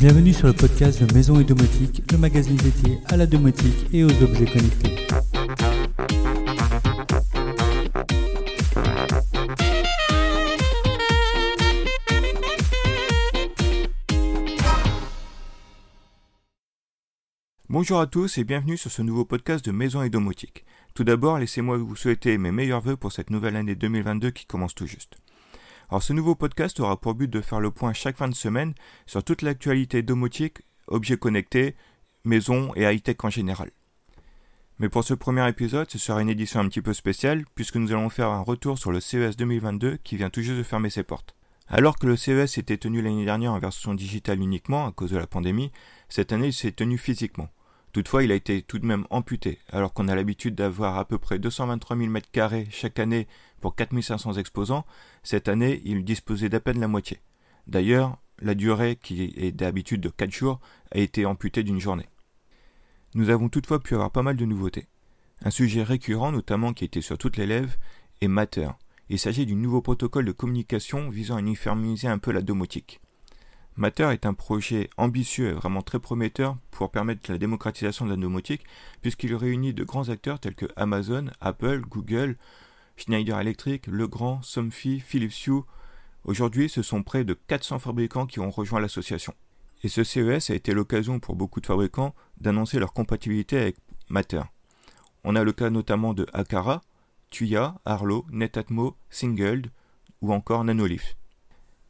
Bienvenue sur le podcast de Maison et Domotique, le magazine dédié à la domotique et aux objets connectés. Bonjour à tous et bienvenue sur ce nouveau podcast de Maison et Domotique. Tout d'abord, laissez-moi vous souhaiter mes meilleurs voeux pour cette nouvelle année 2022 qui commence tout juste. Alors ce nouveau podcast aura pour but de faire le point chaque fin de semaine sur toute l'actualité domotique, objets connectés, maisons et high-tech en général. Mais pour ce premier épisode, ce sera une édition un petit peu spéciale puisque nous allons faire un retour sur le CES 2022 qui vient tout juste de fermer ses portes. Alors que le CES était tenu l'année dernière en version digitale uniquement à cause de la pandémie, cette année il s'est tenu physiquement. Toutefois, il a été tout de même amputé, alors qu'on a l'habitude d'avoir à peu près 223 000 m2 chaque année pour 4500 exposants, cette année, il disposait d'à peine la moitié. D'ailleurs, la durée, qui est d'habitude de 4 jours, a été amputée d'une journée. Nous avons toutefois pu avoir pas mal de nouveautés. Un sujet récurrent, notamment qui était sur toutes les lèvres, est Matter. Il s'agit d'un nouveau protocole de communication visant à uniformiser un peu la domotique. Matter est un projet ambitieux et vraiment très prometteur pour permettre la démocratisation de la domotique, puisqu'il réunit de grands acteurs tels que Amazon, Apple, Google, Schneider Electric, Legrand, Somfy, Philips Hue. Aujourd'hui, ce sont près de 400 fabricants qui ont rejoint l'association. Et ce CES a été l'occasion pour beaucoup de fabricants d'annoncer leur compatibilité avec Matter. On a le cas notamment de Akara, Tuya, Arlo, Netatmo, Singled ou encore Nanolith.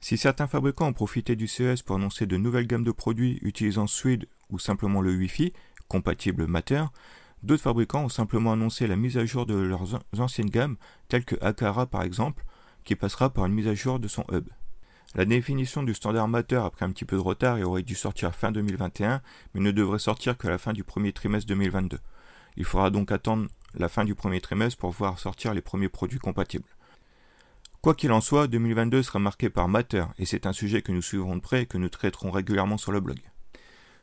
Si certains fabricants ont profité du CES pour annoncer de nouvelles gammes de produits utilisant Swede ou simplement le Wi-Fi, compatible Matter, d'autres fabricants ont simplement annoncé la mise à jour de leurs anciennes gammes, telles que Akara par exemple, qui passera par une mise à jour de son hub. La définition du standard Matter a pris un petit peu de retard et aurait dû sortir fin 2021, mais ne devrait sortir que la fin du premier trimestre 2022. Il faudra donc attendre la fin du premier trimestre pour voir sortir les premiers produits compatibles. Quoi qu'il en soit, 2022 sera marqué par Matter, et c'est un sujet que nous suivrons de près et que nous traiterons régulièrement sur le blog.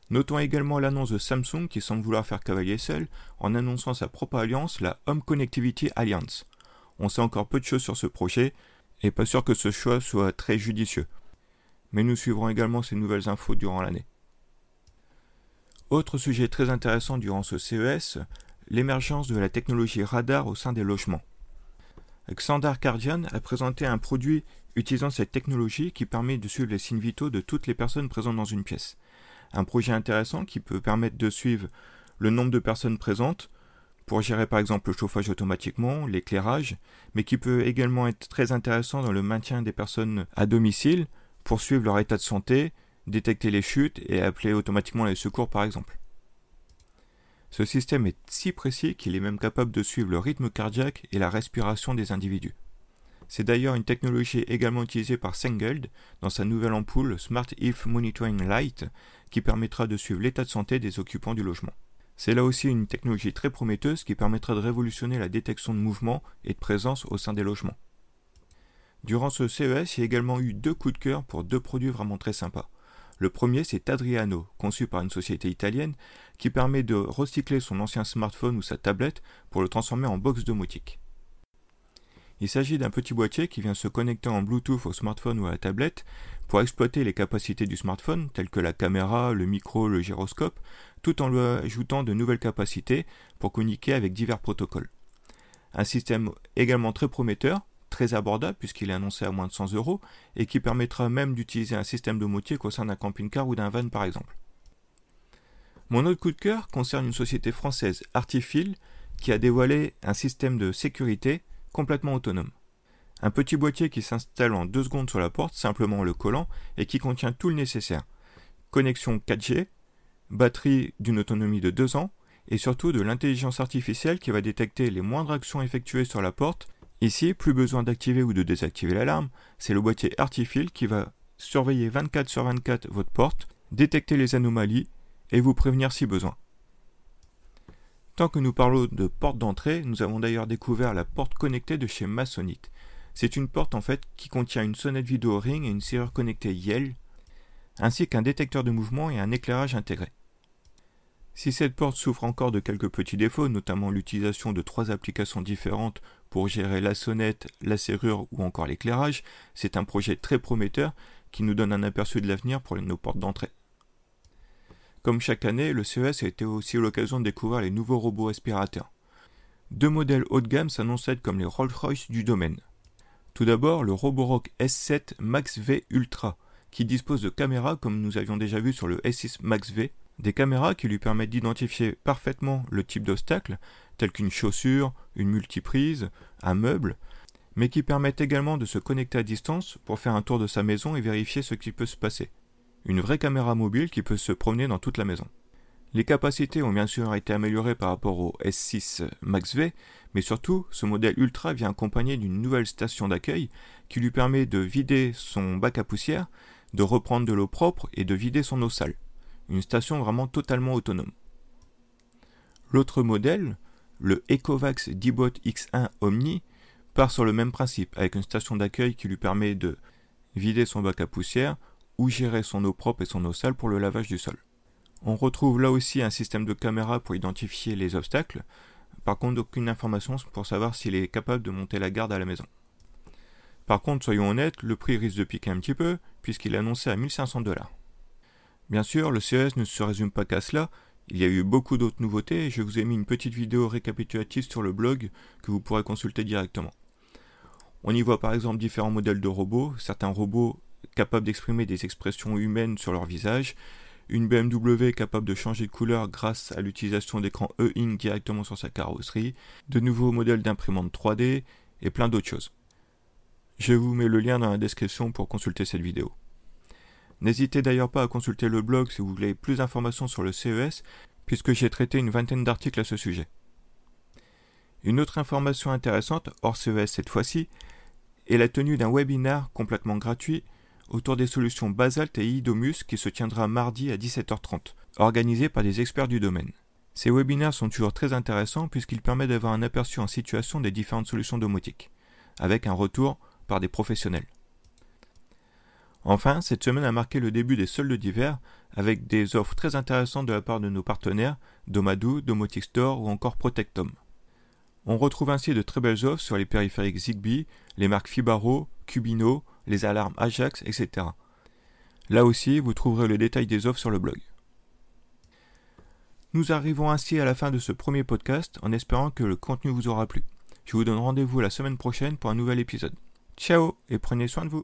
Notons également l'annonce de Samsung qui semble vouloir faire cavalier seul en annonçant sa propre alliance, la Home Connectivity Alliance. On sait encore peu de choses sur ce projet, et pas sûr que ce choix soit très judicieux. Mais nous suivrons également ces nouvelles infos durant l'année. Autre sujet très intéressant durant ce CES, l'émergence de la technologie radar au sein des logements. Xandar Cardian a présenté un produit utilisant cette technologie qui permet de suivre les signes vitaux de toutes les personnes présentes dans une pièce. Un projet intéressant qui peut permettre de suivre le nombre de personnes présentes pour gérer par exemple le chauffage automatiquement, l'éclairage, mais qui peut également être très intéressant dans le maintien des personnes à domicile pour suivre leur état de santé, détecter les chutes et appeler automatiquement les secours par exemple. Ce système est si précis qu'il est même capable de suivre le rythme cardiaque et la respiration des individus. C'est d'ailleurs une technologie également utilisée par Sengeld dans sa nouvelle ampoule Smart If Monitoring Light qui permettra de suivre l'état de santé des occupants du logement. C'est là aussi une technologie très prometteuse qui permettra de révolutionner la détection de mouvement et de présence au sein des logements. Durant ce CES, il y a également eu deux coups de cœur pour deux produits vraiment très sympas. Le premier, c'est Adriano, conçu par une société italienne, qui permet de recycler son ancien smartphone ou sa tablette pour le transformer en box domotique. Il s'agit d'un petit boîtier qui vient se connecter en Bluetooth au smartphone ou à la tablette pour exploiter les capacités du smartphone, telles que la caméra, le micro, le gyroscope, tout en lui ajoutant de nouvelles capacités pour communiquer avec divers protocoles. Un système également très prometteur, très abordable puisqu'il est annoncé à moins de 100 euros et qui permettra même d'utiliser un système domotique au sein d'un camping-car ou d'un van par exemple. Mon autre coup de cœur concerne une société française, Artifil, qui a dévoilé un système de sécurité complètement autonome. Un petit boîtier qui s'installe en deux secondes sur la porte, simplement en le collant, et qui contient tout le nécessaire. Connexion 4G, batterie d'une autonomie de 2 ans, et surtout de l'intelligence artificielle qui va détecter les moindres actions effectuées sur la porte Ici, plus besoin d'activer ou de désactiver l'alarme, c'est le boîtier Artifil qui va surveiller 24 sur 24 votre porte, détecter les anomalies et vous prévenir si besoin. Tant que nous parlons de porte d'entrée, nous avons d'ailleurs découvert la porte connectée de chez Masonite. C'est une porte en fait qui contient une sonnette vidéo ring et une serrure connectée Yell, ainsi qu'un détecteur de mouvement et un éclairage intégré. Si cette porte souffre encore de quelques petits défauts, notamment l'utilisation de trois applications différentes pour gérer la sonnette, la serrure ou encore l'éclairage, c'est un projet très prometteur qui nous donne un aperçu de l'avenir pour nos portes d'entrée. Comme chaque année, le CES a été aussi l'occasion de découvrir les nouveaux robots aspirateurs. Deux modèles haut de gamme s'annonçaient comme les Rolls-Royce du domaine. Tout d'abord, le Roborock S7 Max V Ultra, qui dispose de caméras comme nous avions déjà vu sur le S6 Max V, des caméras qui lui permettent d'identifier parfaitement le type d'obstacle, tel qu'une chaussure, une multiprise, un meuble, mais qui permettent également de se connecter à distance pour faire un tour de sa maison et vérifier ce qui peut se passer. Une vraie caméra mobile qui peut se promener dans toute la maison. Les capacités ont bien sûr été améliorées par rapport au S6 Max V, mais surtout, ce modèle Ultra vient accompagné d'une nouvelle station d'accueil qui lui permet de vider son bac à poussière, de reprendre de l'eau propre et de vider son eau sale. Une station vraiment totalement autonome. L'autre modèle, le Ecovax D-Bot X1 Omni, part sur le même principe, avec une station d'accueil qui lui permet de vider son bac à poussière ou gérer son eau propre et son eau sale pour le lavage du sol. On retrouve là aussi un système de caméra pour identifier les obstacles, par contre aucune information pour savoir s'il est capable de monter la garde à la maison. Par contre, soyons honnêtes, le prix risque de piquer un petit peu, puisqu'il est annoncé à 1500 dollars. Bien sûr, le CES ne se résume pas qu'à cela, il y a eu beaucoup d'autres nouveautés et je vous ai mis une petite vidéo récapitulative sur le blog que vous pourrez consulter directement. On y voit par exemple différents modèles de robots, certains robots capables d'exprimer des expressions humaines sur leur visage, une BMW capable de changer de couleur grâce à l'utilisation d'écran e-ink directement sur sa carrosserie, de nouveaux modèles d'imprimantes 3D et plein d'autres choses. Je vous mets le lien dans la description pour consulter cette vidéo. N'hésitez d'ailleurs pas à consulter le blog si vous voulez plus d'informations sur le CES, puisque j'ai traité une vingtaine d'articles à ce sujet. Une autre information intéressante, hors CES cette fois-ci, est la tenue d'un webinaire complètement gratuit autour des solutions Basalt et Idomus qui se tiendra mardi à 17h30, organisé par des experts du domaine. Ces webinaires sont toujours très intéressants puisqu'ils permettent d'avoir un aperçu en situation des différentes solutions domotiques, avec un retour par des professionnels. Enfin, cette semaine a marqué le début des soldes d'hiver avec des offres très intéressantes de la part de nos partenaires Domadou, Domotic Store ou encore Protectom. On retrouve ainsi de très belles offres sur les périphériques Zigbee, les marques Fibaro, Cubino, les alarmes Ajax, etc. Là aussi, vous trouverez le détail des offres sur le blog. Nous arrivons ainsi à la fin de ce premier podcast en espérant que le contenu vous aura plu. Je vous donne rendez-vous la semaine prochaine pour un nouvel épisode. Ciao et prenez soin de vous.